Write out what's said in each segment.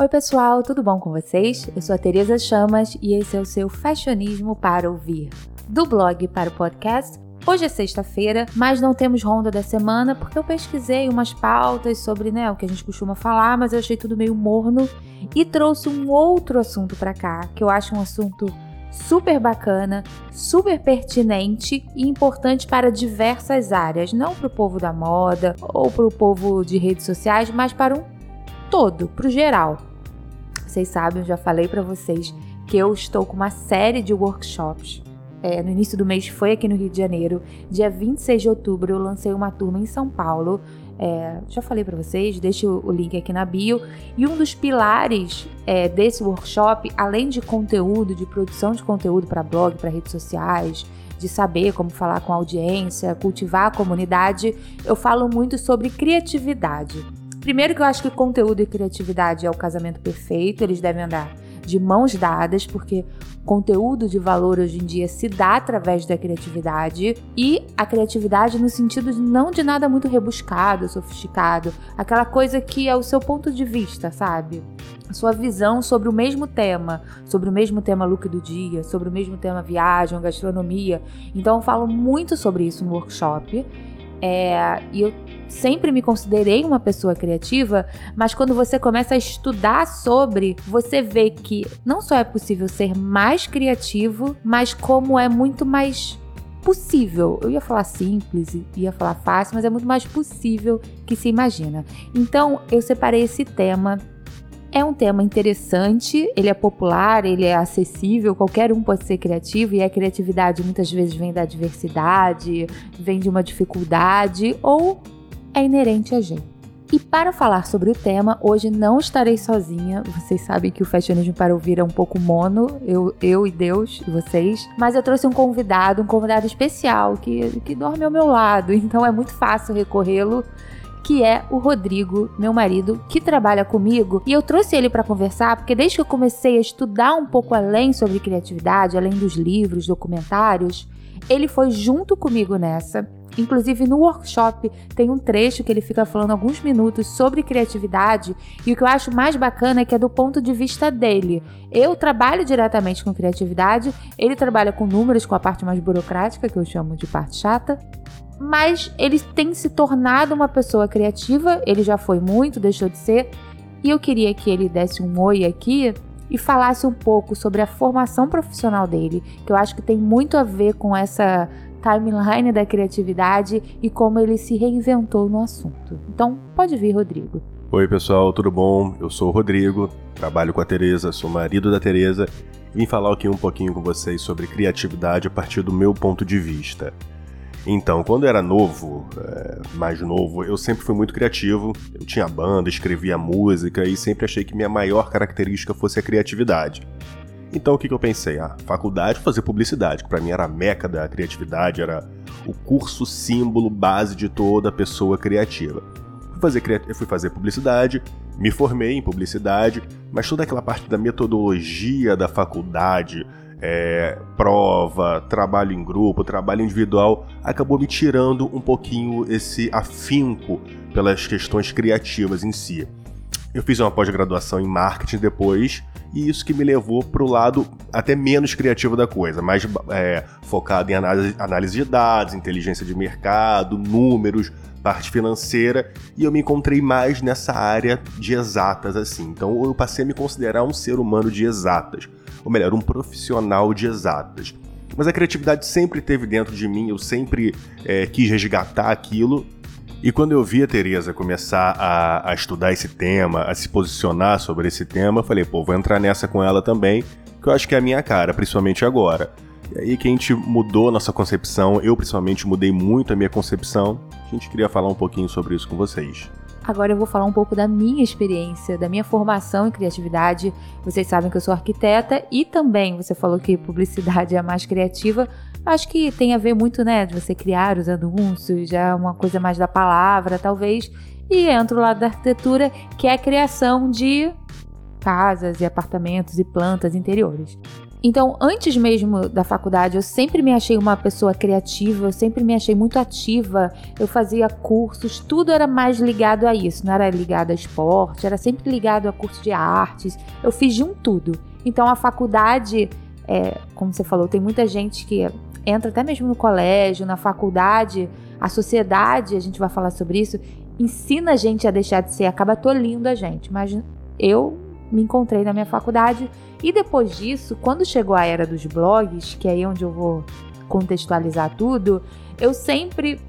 Oi, pessoal, tudo bom com vocês? Eu sou a Tereza Chamas e esse é o seu Fashionismo para ouvir. Do blog para o podcast, Hoje é sexta-feira, mas não temos ronda da semana porque eu pesquisei umas pautas sobre né, o que a gente costuma falar, mas eu achei tudo meio morno e trouxe um outro assunto para cá, que eu acho um assunto super bacana, super pertinente e importante para diversas áreas, não para o povo da moda ou para o povo de redes sociais, mas para um todo, para o geral. Vocês sabem, eu já falei para vocês que eu estou com uma série de workshops. É, no início do mês foi aqui no Rio de Janeiro. Dia 26 de outubro eu lancei uma turma em São Paulo. É, já falei para vocês, deixo o link aqui na bio. E um dos pilares é, desse workshop, além de conteúdo, de produção de conteúdo para blog, para redes sociais, de saber como falar com a audiência, cultivar a comunidade, eu falo muito sobre criatividade. Primeiro que eu acho que conteúdo e criatividade é o casamento perfeito, eles devem andar de mãos dadas, porque conteúdo de valor hoje em dia se dá através da criatividade e a criatividade no sentido de não de nada muito rebuscado, sofisticado, aquela coisa que é o seu ponto de vista, sabe? Sua visão sobre o mesmo tema, sobre o mesmo tema look do dia, sobre o mesmo tema viagem, gastronomia. Então eu falo muito sobre isso no workshop. É, e eu sempre me considerei uma pessoa criativa, mas quando você começa a estudar sobre, você vê que não só é possível ser mais criativo, mas como é muito mais possível. Eu ia falar simples, ia falar fácil, mas é muito mais possível que se imagina. Então, eu separei esse tema é um tema interessante, ele é popular, ele é acessível, qualquer um pode ser criativo e a criatividade muitas vezes vem da diversidade, vem de uma dificuldade ou é inerente a gente. E para falar sobre o tema, hoje não estarei sozinha. Vocês sabem que o Fashionismo para ouvir é um pouco mono, eu, eu e Deus vocês. Mas eu trouxe um convidado, um convidado especial que, que dorme ao meu lado, então é muito fácil recorrê-lo que é o Rodrigo, meu marido, que trabalha comigo. E eu trouxe ele para conversar porque desde que eu comecei a estudar um pouco além sobre criatividade, além dos livros, documentários, ele foi junto comigo nessa. Inclusive no workshop tem um trecho que ele fica falando alguns minutos sobre criatividade e o que eu acho mais bacana é que é do ponto de vista dele. Eu trabalho diretamente com criatividade, ele trabalha com números, com a parte mais burocrática, que eu chamo de parte chata. Mas ele tem se tornado uma pessoa criativa, ele já foi muito, deixou de ser. E eu queria que ele desse um oi aqui e falasse um pouco sobre a formação profissional dele, que eu acho que tem muito a ver com essa timeline da criatividade e como ele se reinventou no assunto. Então, pode vir, Rodrigo. Oi, pessoal, tudo bom? Eu sou o Rodrigo, trabalho com a Tereza, sou marido da Tereza e vim falar aqui um pouquinho com vocês sobre criatividade a partir do meu ponto de vista. Então, quando eu era novo, é, mais novo, eu sempre fui muito criativo. Eu tinha banda, escrevia música e sempre achei que minha maior característica fosse a criatividade. Então o que, eu pensei? Ah, faculdade fazer publicidade, que para mim era a meca da criatividade, era o curso símbolo base de toda pessoa criativa. Fui fazer, eu fui fazer publicidade, me formei em publicidade, mas toda aquela parte da metodologia da faculdade, é, prova, trabalho em grupo, trabalho individual, acabou me tirando um pouquinho esse afinco pelas questões criativas em si. Eu fiz uma pós-graduação em marketing depois, e isso que me levou para o lado até menos criativo da coisa, mais é, focado em análise, análise de dados, inteligência de mercado, números, parte financeira, e eu me encontrei mais nessa área de exatas assim. Então eu passei a me considerar um ser humano de exatas, ou melhor, um profissional de exatas. Mas a criatividade sempre teve dentro de mim, eu sempre é, quis resgatar aquilo e quando eu vi a Tereza começar a, a, estudar esse tema, a se posicionar sobre esse tema, eu falei, pô, vou entrar nessa com ela também, que eu acho que é a minha cara, principalmente agora. E aí que a gente mudou a nossa concepção, eu principalmente mudei muito a minha concepção. A gente queria falar um pouquinho sobre isso com vocês. Agora eu vou falar um pouco da minha experiência, da minha formação em criatividade. Vocês sabem que eu sou arquiteta e também você falou que publicidade é a mais criativa, Acho que tem a ver muito, né, de você criar os anúncios, já é uma coisa mais da palavra, talvez. E entra o lado da arquitetura, que é a criação de casas e apartamentos e plantas interiores. Então, antes mesmo da faculdade, eu sempre me achei uma pessoa criativa, eu sempre me achei muito ativa. Eu fazia cursos, tudo era mais ligado a isso, não era ligado a esporte, era sempre ligado a curso de artes. Eu fiz de um tudo. Então, a faculdade, é, como você falou, tem muita gente que entra até mesmo no colégio, na faculdade, a sociedade, a gente vai falar sobre isso, ensina a gente a deixar de ser, acaba tolindo a gente. Mas eu me encontrei na minha faculdade. E depois disso, quando chegou a era dos blogs, que é aí onde eu vou contextualizar tudo, eu sempre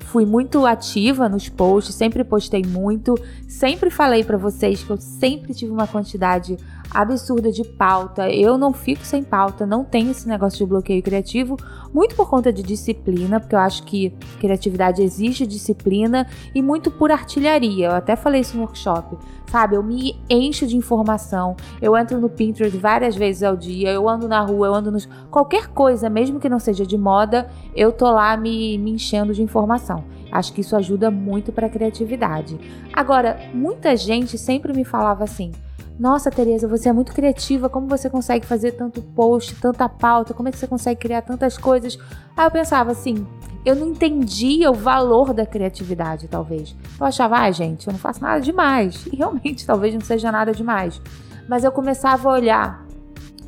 fui muito ativa nos posts, sempre postei muito, sempre falei para vocês que eu sempre tive uma quantidade absurda de pauta. Eu não fico sem pauta, não tenho esse negócio de bloqueio criativo, muito por conta de disciplina, porque eu acho que criatividade exige disciplina e muito por artilharia. Eu até falei isso no workshop, sabe? Eu me encho de informação. Eu entro no Pinterest várias vezes ao dia, eu ando na rua, eu ando nos qualquer coisa, mesmo que não seja de moda, eu tô lá me, me enchendo de informação. Acho que isso ajuda muito para a criatividade. Agora, muita gente sempre me falava assim: nossa, Tereza, você é muito criativa. Como você consegue fazer tanto post, tanta pauta? Como é que você consegue criar tantas coisas? Aí eu pensava assim, eu não entendia o valor da criatividade, talvez. Eu achava, ah, gente, eu não faço nada demais. E realmente, talvez não seja nada demais. Mas eu começava a olhar,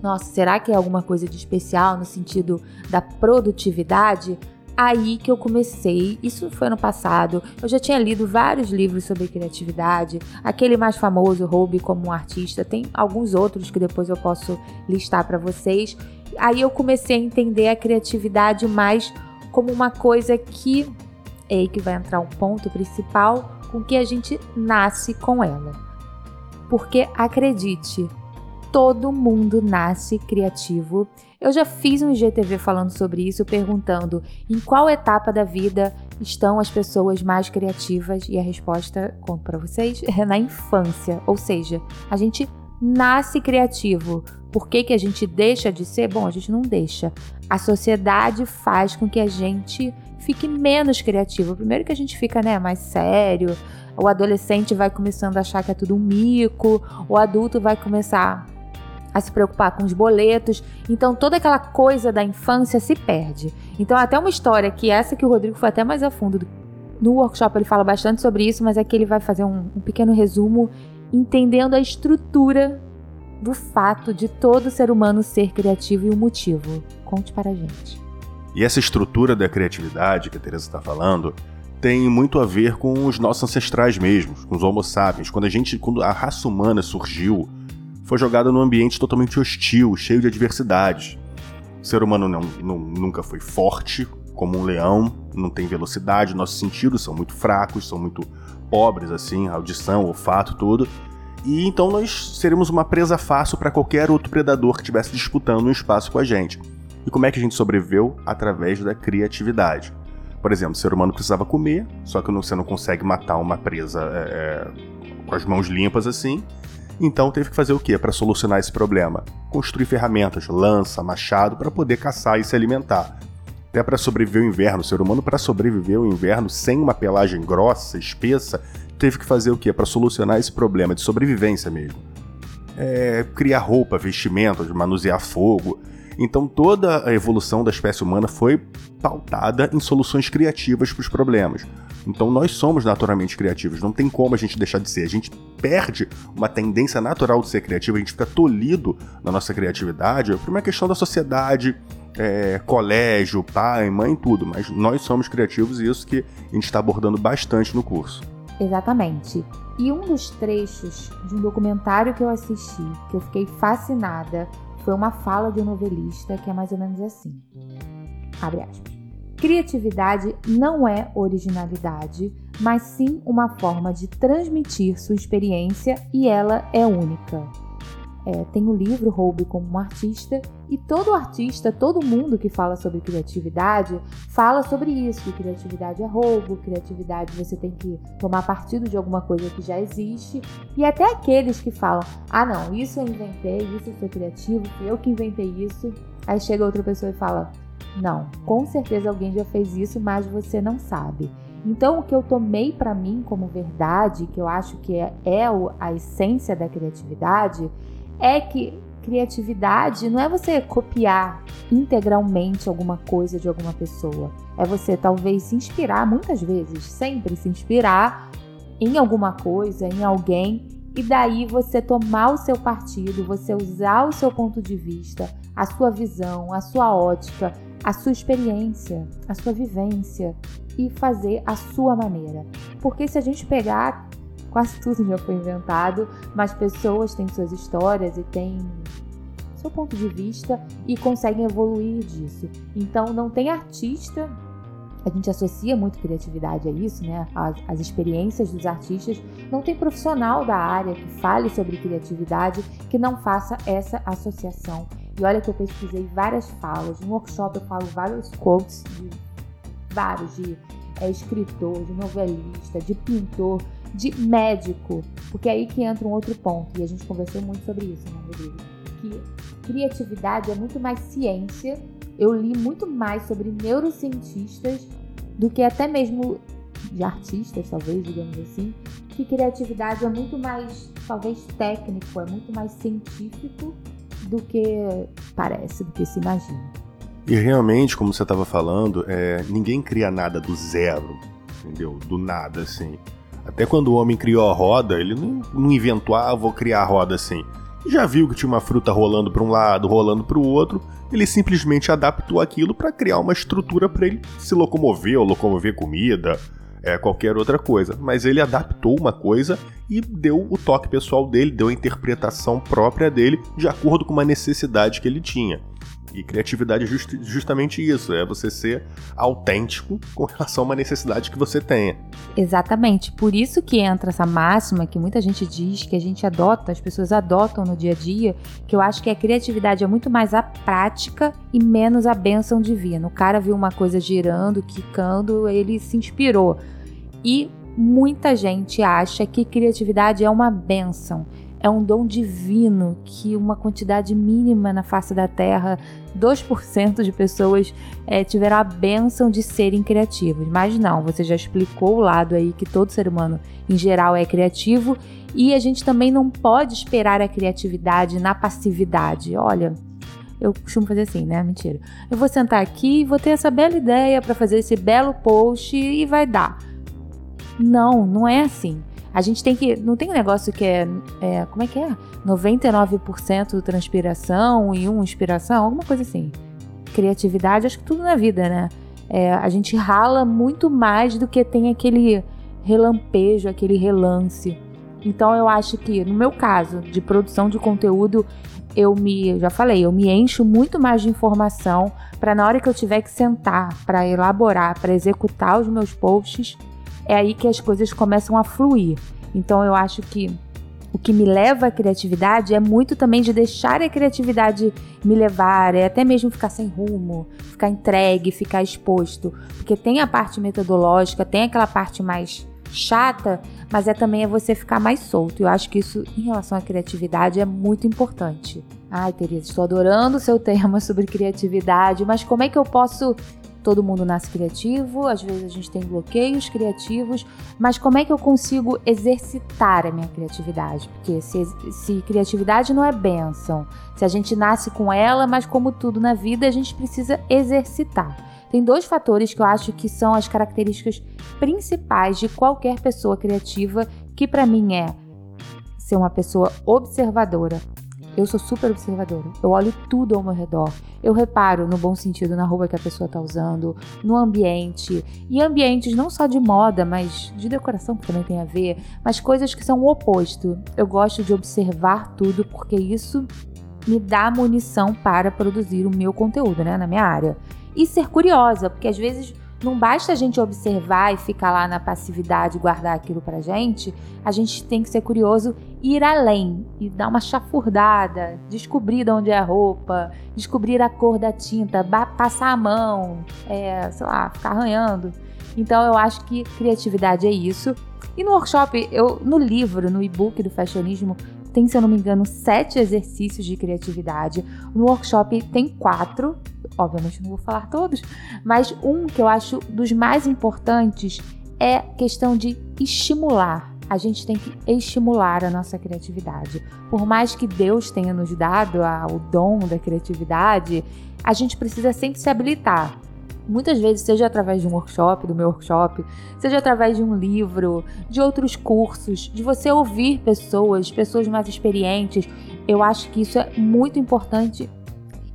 nossa, será que é alguma coisa de especial no sentido da produtividade? Aí que eu comecei. Isso foi ano passado. Eu já tinha lido vários livros sobre criatividade. Aquele mais famoso, Roube como um artista. Tem alguns outros que depois eu posso listar para vocês. Aí eu comecei a entender a criatividade mais como uma coisa que é aí que vai entrar um ponto principal com que a gente nasce com ela. Porque acredite, todo mundo nasce criativo eu já fiz um IGTV falando sobre isso, perguntando em qual etapa da vida estão as pessoas mais criativas e a resposta, conto para vocês, é na infância. Ou seja, a gente nasce criativo. Por que, que a gente deixa de ser? Bom, a gente não deixa. A sociedade faz com que a gente fique menos criativo. Primeiro que a gente fica né, mais sério, o adolescente vai começando a achar que é tudo um mico, o adulto vai começar a se preocupar com os boletos. Então toda aquela coisa da infância se perde. Então até uma história que essa que o Rodrigo foi até mais a fundo. No workshop ele fala bastante sobre isso, mas aqui ele vai fazer um, um pequeno resumo entendendo a estrutura do fato de todo ser humano ser criativo e o motivo. Conte para a gente. E essa estrutura da criatividade que a Teresa está falando tem muito a ver com os nossos ancestrais mesmos, com os Homo sapiens. Quando a gente, quando a raça humana surgiu, foi jogada num ambiente totalmente hostil, cheio de adversidades. O ser humano não, não, nunca foi forte, como um leão, não tem velocidade, nossos sentidos são muito fracos, são muito pobres, assim, audição, olfato, tudo. E então nós seríamos uma presa fácil para qualquer outro predador que estivesse disputando um espaço com a gente. E como é que a gente sobreviveu? Através da criatividade. Por exemplo, o ser humano precisava comer, só que você não consegue matar uma presa é, com as mãos limpas assim. Então teve que fazer o que para solucionar esse problema? Construir ferramentas, lança, machado para poder caçar e se alimentar. Até para sobreviver o inverno, o ser humano para sobreviver o inverno sem uma pelagem grossa, espessa, teve que fazer o que para solucionar esse problema de sobrevivência mesmo? É, criar roupa, vestimentas, manusear fogo. Então toda a evolução da espécie humana foi pautada em soluções criativas para os problemas. Então nós somos naturalmente criativos, não tem como a gente deixar de ser. A gente perde uma tendência natural de ser criativo, a gente fica tolhido na nossa criatividade por uma questão da sociedade, é, colégio, pai, mãe, tudo. Mas nós somos criativos e isso que a gente está abordando bastante no curso. Exatamente. E um dos trechos de um documentário que eu assisti, que eu fiquei fascinada, foi uma fala de um novelista que é mais ou menos assim. Abre aspas. Criatividade não é originalidade, mas sim uma forma de transmitir sua experiência e ela é única. É, tem o livro Roube como um artista e todo artista, todo mundo que fala sobre criatividade fala sobre isso, que criatividade é roubo, criatividade você tem que tomar partido de alguma coisa que já existe e até aqueles que falam, ah não, isso eu inventei, isso eu sou criativo, eu que inventei isso, aí chega outra pessoa e fala, não, com certeza alguém já fez isso, mas você não sabe. Então, o que eu tomei para mim como verdade, que eu acho que é, é a essência da criatividade, é que criatividade não é você copiar integralmente alguma coisa de alguma pessoa. É você talvez se inspirar, muitas vezes, sempre se inspirar em alguma coisa, em alguém, e daí você tomar o seu partido, você usar o seu ponto de vista, a sua visão, a sua ótica, a sua experiência, a sua vivência e fazer a sua maneira. Porque se a gente pegar, quase tudo já foi inventado, mas pessoas têm suas histórias e têm seu ponto de vista e conseguem evoluir disso. Então não tem artista a gente associa muito criatividade a isso, né? As, as, experiências dos artistas. Não tem profissional da área que fale sobre criatividade que não faça essa associação. E olha que eu pesquisei várias falas. No workshop eu falo vários quotes de vários, de é, escritor, de novelista, de pintor, de médico. Porque é aí que entra um outro ponto. E a gente conversou muito sobre isso, né, Rodrigo? Que criatividade é muito mais ciência eu li muito mais sobre neurocientistas do que até mesmo de artistas, talvez, digamos assim, que criatividade é muito mais, talvez, técnico, é muito mais científico do que parece, do que se imagina. E realmente, como você estava falando, é, ninguém cria nada do zero, entendeu? Do nada, assim. Até quando o homem criou a roda, ele não, inventou, ah, vou criar a roda assim. Já viu que tinha uma fruta rolando para um lado, rolando para o outro, ele simplesmente adaptou aquilo para criar uma estrutura para ele se locomover ou locomover comida, é, qualquer outra coisa. Mas ele adaptou uma coisa e deu o toque pessoal dele, deu a interpretação própria dele de acordo com uma necessidade que ele tinha. E criatividade é just, justamente isso, é você ser autêntico com relação a uma necessidade que você tenha. Exatamente, por isso que entra essa máxima que muita gente diz, que a gente adota, as pessoas adotam no dia a dia, que eu acho que a criatividade é muito mais a prática e menos a benção divina. O cara viu uma coisa girando, quicando, ele se inspirou. E muita gente acha que criatividade é uma benção é um dom divino que uma quantidade mínima na face da Terra, 2% de pessoas é, tiveram a benção de serem criativos. Mas não, você já explicou o lado aí que todo ser humano em geral é criativo e a gente também não pode esperar a criatividade na passividade. Olha, eu costumo fazer assim, né? Mentira. Eu vou sentar aqui e vou ter essa bela ideia para fazer esse belo post e vai dar. Não, não é assim. A gente tem que. Não tem um negócio que é. é como é que é? 99% transpiração e 1 inspiração? Alguma coisa assim. Criatividade, acho que tudo na vida, né? É, a gente rala muito mais do que tem aquele relampejo, aquele relance. Então eu acho que, no meu caso, de produção de conteúdo, eu me, já falei, eu me encho muito mais de informação para na hora que eu tiver que sentar para elaborar, para executar os meus posts, é aí que as coisas começam a fluir. Então eu acho que o que me leva à criatividade é muito também de deixar a criatividade me levar, é até mesmo ficar sem rumo, ficar entregue, ficar exposto. Porque tem a parte metodológica, tem aquela parte mais chata, mas é também é você ficar mais solto. Eu acho que isso, em relação à criatividade, é muito importante. Ai, Teresa, estou adorando o seu tema sobre criatividade, mas como é que eu posso Todo mundo nasce criativo, às vezes a gente tem bloqueios criativos, mas como é que eu consigo exercitar a minha criatividade? Porque se, se criatividade não é bênção, se a gente nasce com ela, mas como tudo na vida, a gente precisa exercitar. Tem dois fatores que eu acho que são as características principais de qualquer pessoa criativa, que para mim é ser uma pessoa observadora, eu sou super observadora. Eu olho tudo ao meu redor. Eu reparo, no bom sentido, na roupa que a pessoa está usando, no ambiente. E ambientes não só de moda, mas de decoração, que também tem a ver, mas coisas que são o oposto. Eu gosto de observar tudo porque isso me dá munição para produzir o meu conteúdo, né, na minha área. E ser curiosa, porque às vezes não basta a gente observar e ficar lá na passividade e guardar aquilo pra gente, a gente tem que ser curioso ir além e dar uma chafurdada, descobrir de onde é a roupa, descobrir a cor da tinta, passar a mão, é, sei lá, ficar arranhando. Então eu acho que criatividade é isso. E no workshop, eu, no livro, no e-book do fashionismo, tem, se eu não me engano, sete exercícios de criatividade. No workshop tem quatro, obviamente não vou falar todos, mas um que eu acho dos mais importantes é questão de estimular. a gente tem que estimular a nossa criatividade. Por mais que Deus tenha nos dado o dom da criatividade, a gente precisa sempre se habilitar. Muitas vezes, seja através de um workshop, do meu workshop, seja através de um livro, de outros cursos, de você ouvir pessoas, pessoas mais experientes, eu acho que isso é muito importante,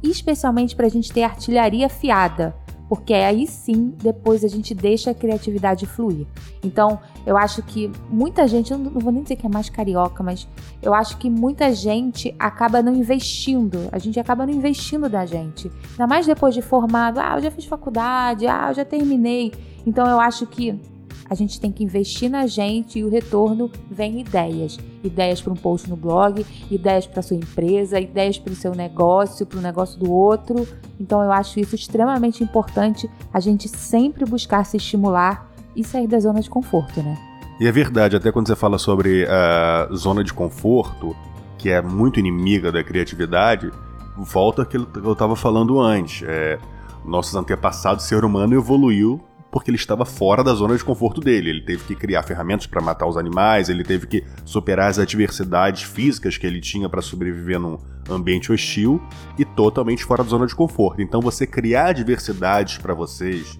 especialmente para a gente ter artilharia fiada porque aí sim depois a gente deixa a criatividade fluir. Então, eu acho que muita gente, eu não vou nem dizer que é mais carioca, mas eu acho que muita gente acaba não investindo, a gente acaba não investindo da gente. Ainda mais depois de formado, ah, eu já fiz faculdade, ah, eu já terminei. Então, eu acho que a gente tem que investir na gente e o retorno vem ideias. Ideias para um post no blog, ideias para sua empresa, ideias para o seu negócio, para o negócio do outro. Então eu acho isso extremamente importante a gente sempre buscar se estimular e sair da zona de conforto, né? E é verdade, até quando você fala sobre a zona de conforto, que é muito inimiga da criatividade, volta aquilo que eu estava falando antes. É, nossos antepassados, o ser humano evoluiu porque ele estava fora da zona de conforto dele. Ele teve que criar ferramentas para matar os animais, ele teve que superar as adversidades físicas que ele tinha para sobreviver num ambiente hostil e totalmente fora da zona de conforto. Então você criar adversidades para vocês,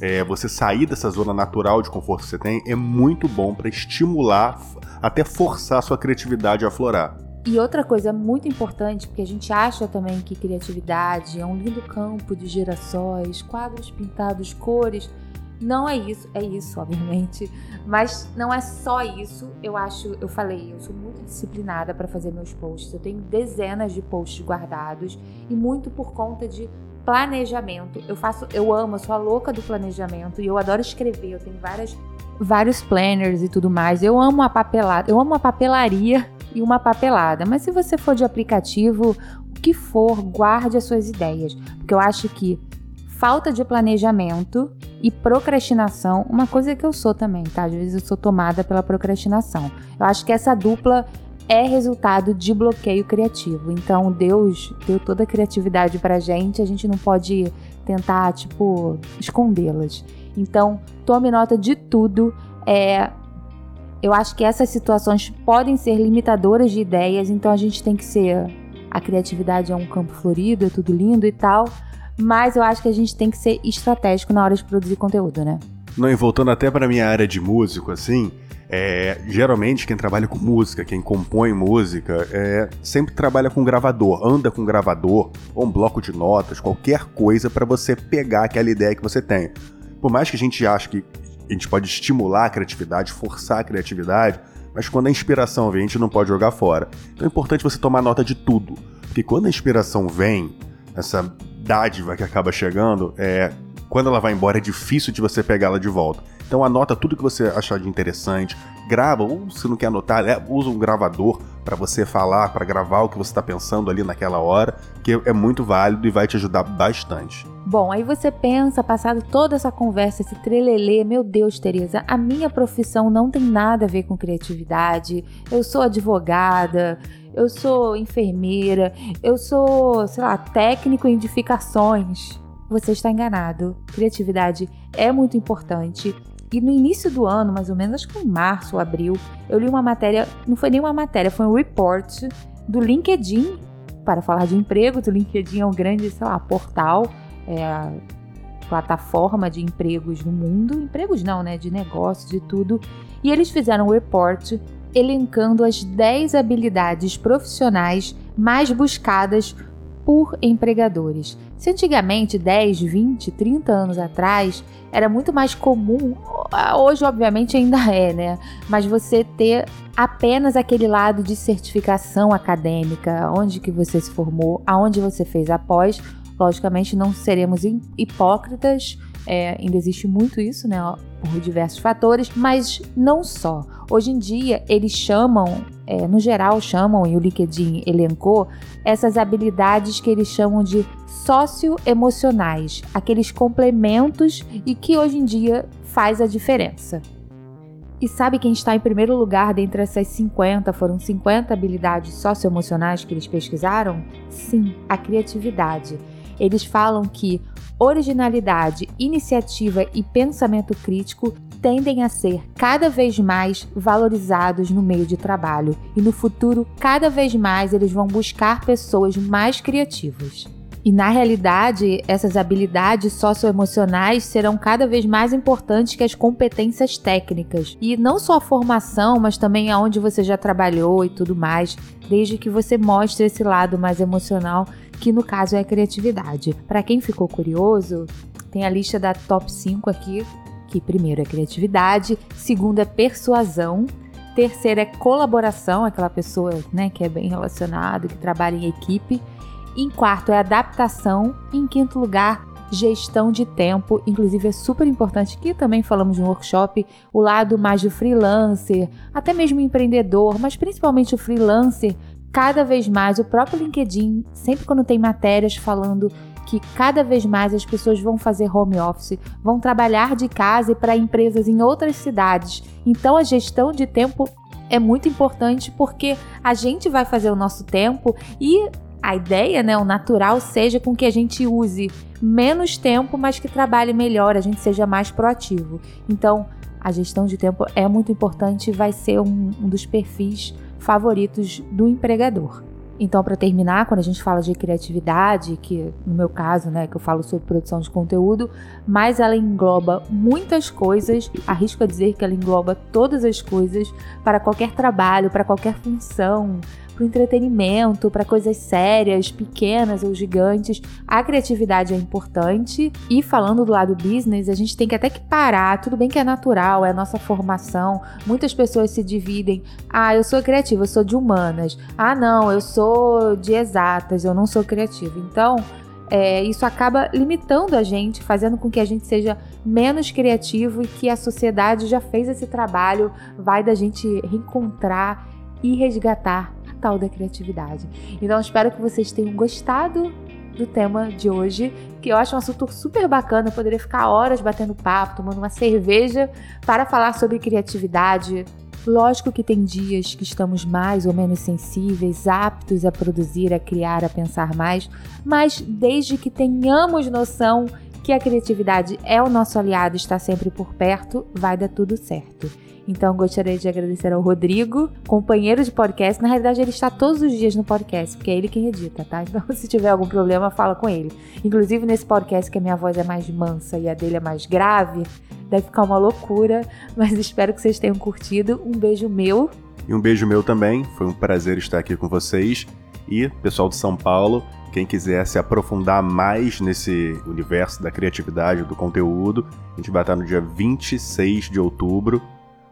é, você sair dessa zona natural de conforto que você tem é muito bom para estimular, até forçar a sua criatividade a aflorar. E outra coisa muito importante, porque a gente acha também que criatividade é um lindo campo de girassóis, quadros pintados, cores. Não é isso, é isso, obviamente, mas não é só isso. Eu acho, eu falei, eu sou muito disciplinada para fazer meus posts. Eu tenho dezenas de posts guardados e muito por conta de planejamento. Eu faço, eu amo, eu sou a louca do planejamento e eu adoro escrever. Eu tenho várias vários planners e tudo mais. Eu amo a papelada, eu amo a papelaria e uma papelada. Mas se você for de aplicativo, o que for, guarde as suas ideias, porque eu acho que falta de planejamento e procrastinação, uma coisa que eu sou também, tá? Às vezes eu sou tomada pela procrastinação. Eu acho que essa dupla é resultado de bloqueio criativo. Então, Deus deu toda a criatividade pra gente, a gente não pode tentar, tipo, escondê-las. Então, tome nota de tudo. É, eu acho que essas situações podem ser limitadoras de ideias, então a gente tem que ser. A criatividade é um campo florido, é tudo lindo e tal, mas eu acho que a gente tem que ser estratégico na hora de produzir conteúdo, né? Não, e voltando até para minha área de músico, assim, é, geralmente quem trabalha com música, quem compõe música, é, sempre trabalha com gravador, anda com gravador, ou um bloco de notas, qualquer coisa para você pegar aquela ideia que você tem. Por mais que a gente ache que a gente pode estimular a criatividade, forçar a criatividade, mas quando a inspiração vem, a gente não pode jogar fora. Então é importante você tomar nota de tudo, porque quando a inspiração vem, essa dádiva que acaba chegando, é quando ela vai embora é difícil de você pegá-la de volta. Então anota tudo que você achar de interessante, grava, ou se não quer anotar, é, usa um gravador para você falar, para gravar o que você está pensando ali naquela hora, que é muito válido e vai te ajudar bastante. Bom, aí você pensa, passado toda essa conversa, esse trelelê, meu Deus, Tereza, a minha profissão não tem nada a ver com criatividade. Eu sou advogada, eu sou enfermeira, eu sou, sei lá, técnico em edificações. Você está enganado. Criatividade é muito importante e no início do ano, mais ou menos, acho que em março ou abril, eu li uma matéria, não foi nem uma matéria, foi um report do LinkedIn para falar de emprego. O LinkedIn é um grande, sei lá, portal, é plataforma de empregos no mundo. Empregos não, né? De negócio, de tudo. E eles fizeram um report elencando as 10 habilidades profissionais mais buscadas por empregadores. Se antigamente, 10, 20, 30 anos atrás, era muito mais comum, hoje obviamente ainda é, né? Mas você ter apenas aquele lado de certificação acadêmica, onde que você se formou, aonde você fez após, logicamente não seremos hipócritas, é, ainda existe muito isso, né? Por diversos fatores, mas não só. Hoje em dia, eles chamam, é, no geral, chamam, e o LinkedIn elencou, essas habilidades que eles chamam de socioemocionais, aqueles complementos e que hoje em dia faz a diferença. E sabe quem está em primeiro lugar dentre essas 50? Foram 50 habilidades socioemocionais que eles pesquisaram? Sim, a criatividade. Eles falam que originalidade, iniciativa e pensamento crítico tendem a ser cada vez mais valorizados no meio de trabalho e no futuro, cada vez mais eles vão buscar pessoas mais criativas. E na realidade, essas habilidades socioemocionais serão cada vez mais importantes que as competências técnicas. E não só a formação, mas também aonde você já trabalhou e tudo mais, desde que você mostre esse lado mais emocional, que no caso é a criatividade. Para quem ficou curioso, tem a lista da top 5 aqui, que primeiro é criatividade, segundo é persuasão, terceiro é colaboração, aquela pessoa né, que é bem relacionada, que trabalha em equipe. Em quarto é adaptação. Em quinto lugar, gestão de tempo. Inclusive é super importante que também falamos no workshop o lado mais do freelancer, até mesmo empreendedor, mas principalmente o freelancer. Cada vez mais o próprio LinkedIn, sempre quando tem matérias falando que cada vez mais as pessoas vão fazer home office, vão trabalhar de casa e para empresas em outras cidades. Então a gestão de tempo é muito importante porque a gente vai fazer o nosso tempo e a ideia, né, o natural, seja com que a gente use menos tempo, mas que trabalhe melhor, a gente seja mais proativo. Então, a gestão de tempo é muito importante e vai ser um, um dos perfis favoritos do empregador. Então, para terminar, quando a gente fala de criatividade, que no meu caso, né, que eu falo sobre produção de conteúdo, mas ela engloba muitas coisas, arrisco a dizer que ela engloba todas as coisas para qualquer trabalho, para qualquer função, para o entretenimento, para coisas sérias, pequenas ou gigantes. A criatividade é importante. E falando do lado business, a gente tem que até que parar. Tudo bem que é natural, é a nossa formação. Muitas pessoas se dividem. Ah, eu sou criativa, eu sou de humanas. Ah, não, eu sou de exatas, eu não sou criativa. Então, é, isso acaba limitando a gente, fazendo com que a gente seja menos criativo e que a sociedade já fez esse trabalho, vai da gente reencontrar e resgatar tal da criatividade. Então espero que vocês tenham gostado do tema de hoje, que eu acho um assunto super bacana. Eu poderia ficar horas batendo papo, tomando uma cerveja para falar sobre criatividade. Lógico que tem dias que estamos mais ou menos sensíveis, aptos a produzir, a criar, a pensar mais, mas desde que tenhamos noção que a criatividade é o nosso aliado, está sempre por perto, vai dar tudo certo. Então gostaria de agradecer ao Rodrigo, companheiro de podcast. Na realidade, ele está todos os dias no podcast, porque é ele quem edita, tá? Então, se tiver algum problema, fala com ele. Inclusive, nesse podcast que a minha voz é mais mansa e a dele é mais grave, deve ficar uma loucura, mas espero que vocês tenham curtido. Um beijo meu. E um beijo meu também. Foi um prazer estar aqui com vocês. E, pessoal de São Paulo, quem quiser se aprofundar mais nesse universo da criatividade, do conteúdo, a gente vai estar no dia 26 de outubro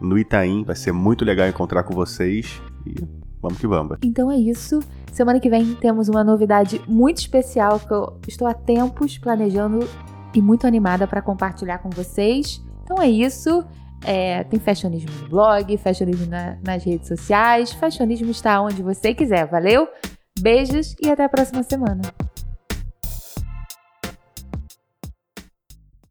no Itaim. Vai ser muito legal encontrar com vocês e vamos que vamos. Então é isso. Semana que vem temos uma novidade muito especial que eu estou há tempos planejando e muito animada para compartilhar com vocês. Então é isso. É, tem fashionismo no blog, fashionismo na, nas redes sociais. Fashionismo está onde você quiser, valeu? Beijos e até a próxima semana.